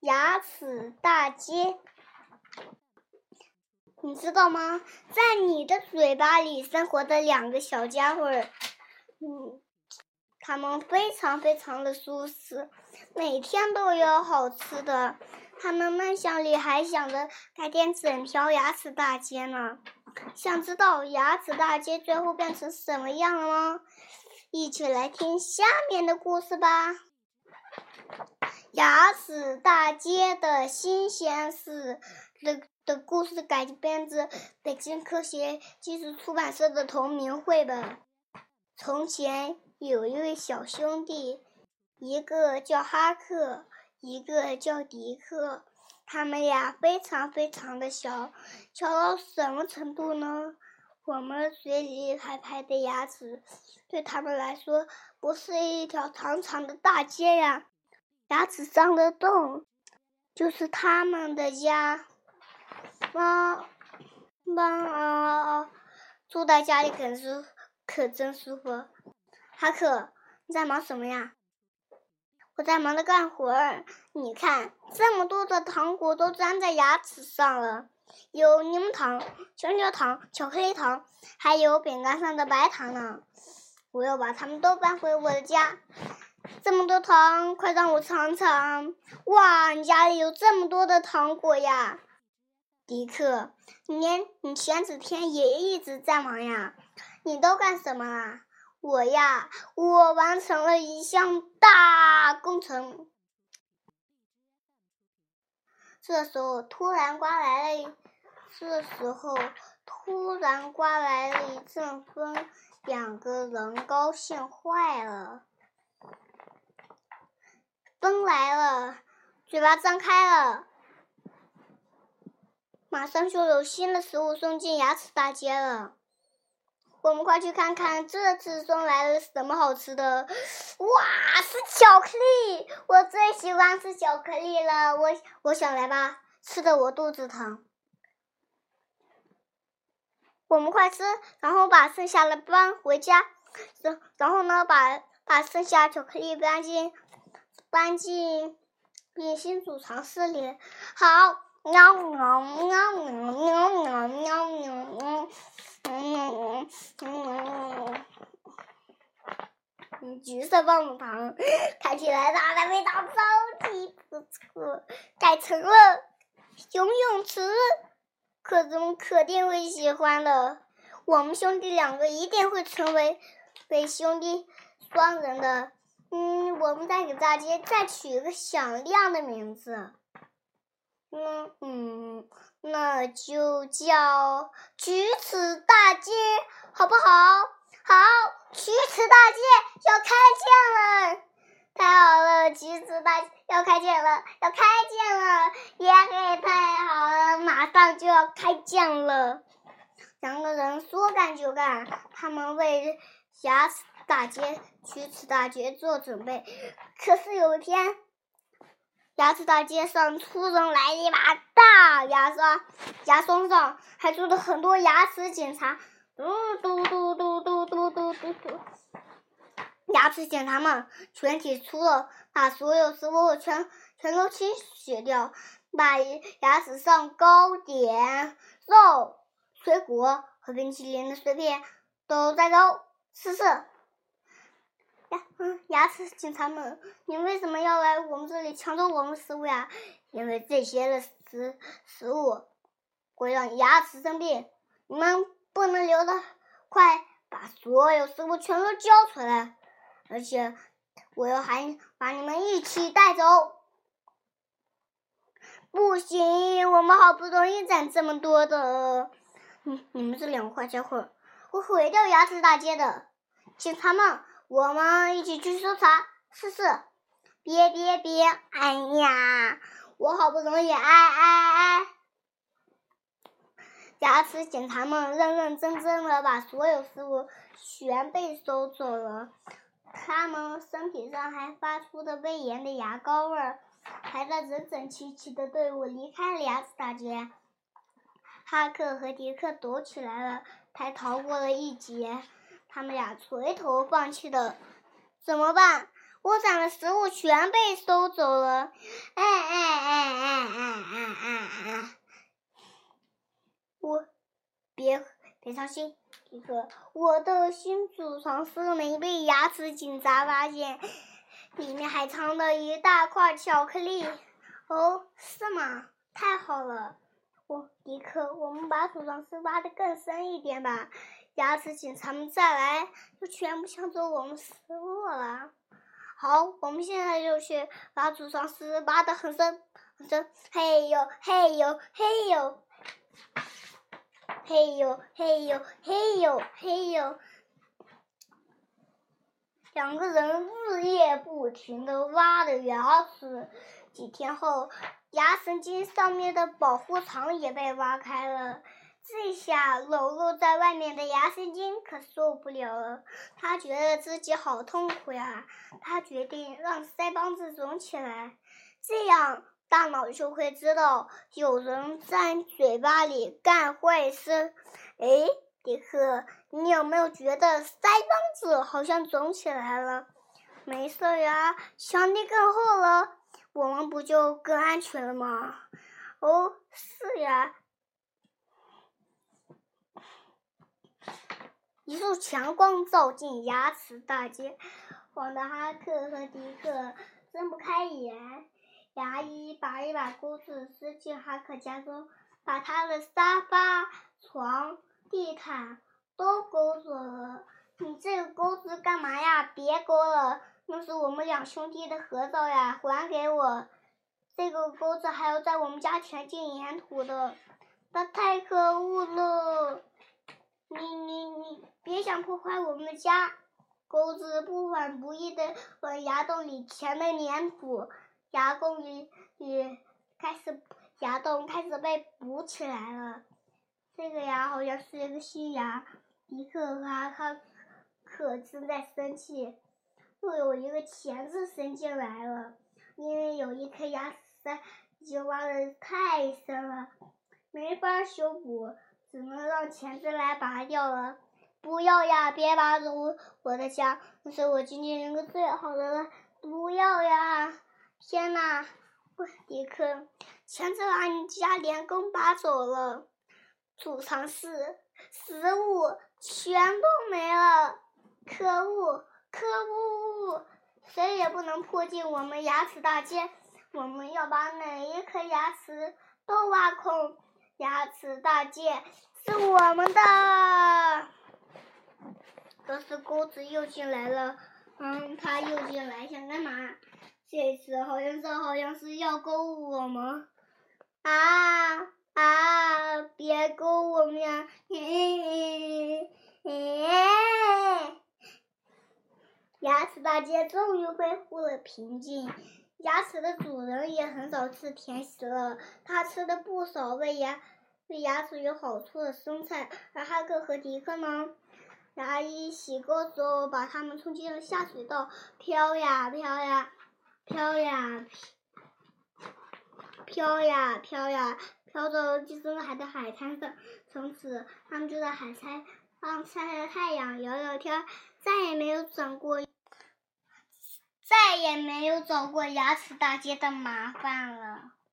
牙齿大街，你知道吗？在你的嘴巴里生活的两个小家伙，嗯，他们非常非常的舒适，每天都有好吃的。他们梦想里还想着改天整条牙齿大街呢。想知道牙齿大街最后变成什么样了吗？一起来听下面的故事吧。牙齿大街的新鲜事的的故事改编自北京科学技术出版社的同名绘本。从前有一位小兄弟，一个叫哈克。一个叫迪克，他们俩非常非常的小，小到什么程度呢？我们嘴里排排的牙齿，对他们来说不是一条长长的大街呀，牙齿上的洞就是他们的家。妈，妈，住在家里可是可真舒服。哈克，你在忙什么呀？我在忙着干活儿，你看，这么多的糖果都粘在牙齿上了，有柠檬糖、香蕉糖、巧克力糖，还有饼干上的白糖呢。我要把它们都搬回我的家。这么多糖，快让我尝尝！哇，你家里有这么多的糖果呀，迪克，你连你前几天也一直在忙呀，你都干什么啦？我呀，我完成了一项大工程。这时候突然刮来了，这时候突然刮来了一阵风，两个人高兴坏了。风来了，嘴巴张开了，马上就有新的食物送进牙齿大街了。我们快去看看这次送来了什么好吃的！哇，是巧克力！我最喜欢吃巧克力了。我我想来吧，吃的我肚子疼。我们快吃，然后把剩下的搬回家。然然后呢，把把剩下巧克力搬进搬进冰心储藏室里。好，喵喵喵喵喵喵喵喵。嗯嗯嗯，橘色棒棒糖，看起来它的味道超级不错。改成了游泳池，可总肯定会喜欢的。我们兄弟两个一定会成为为兄弟双人的。嗯，我们再给大街再取一个响亮的名字。嗯嗯，那就叫橘子大街，好不好？好，橘子大街要开建了，太好了！橘子大要开建了，要开建了，耶嘿，太好了，马上就要开建了。两个人说干就干，他们为牙齿大街、橘子大街做准备。可是有一天。牙齿大街上突然来了一把大牙刷，牙刷上还住着很多牙齿检查，嘟嘟嘟嘟嘟嘟嘟嘟嘟。牙齿检查们全体出了，把所有食物全全都清洗掉，把牙齿上糕点、肉、水果和冰淇淋的碎片都带走，试试。牙，嗯，牙齿警察们，你为什么要来我们这里抢走我们食物呀？因为这些的食食物会让牙齿生病，你们不能留的，快把所有食物全都交出来！而且我要喊把你们一起带走。不行，我们好不容易攒这么多的，你你们这两个坏家伙，会毁掉牙齿大街的，警察们！我们一起去搜查试试。别别别！哎呀，我好不容易，哎哎哎！牙齿警察们认认真真的把所有食物全被收走了，他们身体上还发出的威严的牙膏味儿，排着整整齐齐的队伍离开了牙齿大街。哈克和迪克躲起来了，才逃过了一劫。他们俩垂头丧气的，怎么办？我攒的食物全被收走了。哎哎哎哎哎哎哎哎！我，别别伤心，迪克，我的新储藏室没被牙齿警察发现，里面还藏着一大块巧克力。哦，是吗？太好了！我迪克，我们把储藏室挖的更深一点吧。牙齿警察们再来，就全部抢走我们失落了。好，我们现在就去把储藏室挖的很深很深。嘿呦嘿呦嘿呦，嘿呦嘿呦嘿呦嘿呦，两个人日夜不停的挖着牙齿。几天后，牙神经上面的保护层也被挖开了。这下裸露在外面的牙神经可受不了了，他觉得自己好痛苦呀。他决定让腮帮子肿起来，这样大脑就会知道有人在嘴巴里干坏事。哎，迪克，你有没有觉得腮帮子好像肿起来了？没事呀，墙壁更厚了。我们不就更安全了吗？哦，是呀。一束强光照进牙齿大街，晃得哈克和迪克睁不开眼。牙医把一把钩子伸进哈克家中，把他的沙发、床、地毯都勾走了。你这个钩子干嘛呀？别勾了。那是我们两兄弟的合照呀，还给我！这个钩子还要在我们家填进粘土的，那太可恶了！你，别想破坏我们的家！钩子不缓不义的往牙洞里填了粘土，牙洞里里开始牙洞开始被补起来了。这个牙好像是一个新牙，迪克和阿卡可正在生气。又有一个钳子伸进来了，因为有一颗牙齿已经挖的太深了，没法修补，只能让钳子来拔掉了。不要呀，别拔走我的家，那是我今天一个最好的了。不要呀！天哪，迪克，钳子把你家连根拔走了，储藏室食物全都没了，可恶！可恶！谁也不能破进我们牙齿大街。我们要把每一颗牙齿都挖空。牙齿大街是我们的。可是钩子又进来了。嗯，他又进来想干嘛？这次好像是好像是要勾我们。啊啊！别勾我们呀！嘿嘿嘿。牙齿大街终于恢复了平静。牙齿的主人也很少吃甜食了，他吃的不少为牙对牙齿有好处的生菜。而哈克和迪克呢？牙医洗钩时候把他们冲进了下水道，飘呀飘呀，飘呀飘呀飘呀，飘到地中海的海滩上。从此，他们就在海滩上晒晒太阳，聊聊天，再也没有转过。再也没有走过牙齿大街的麻烦了。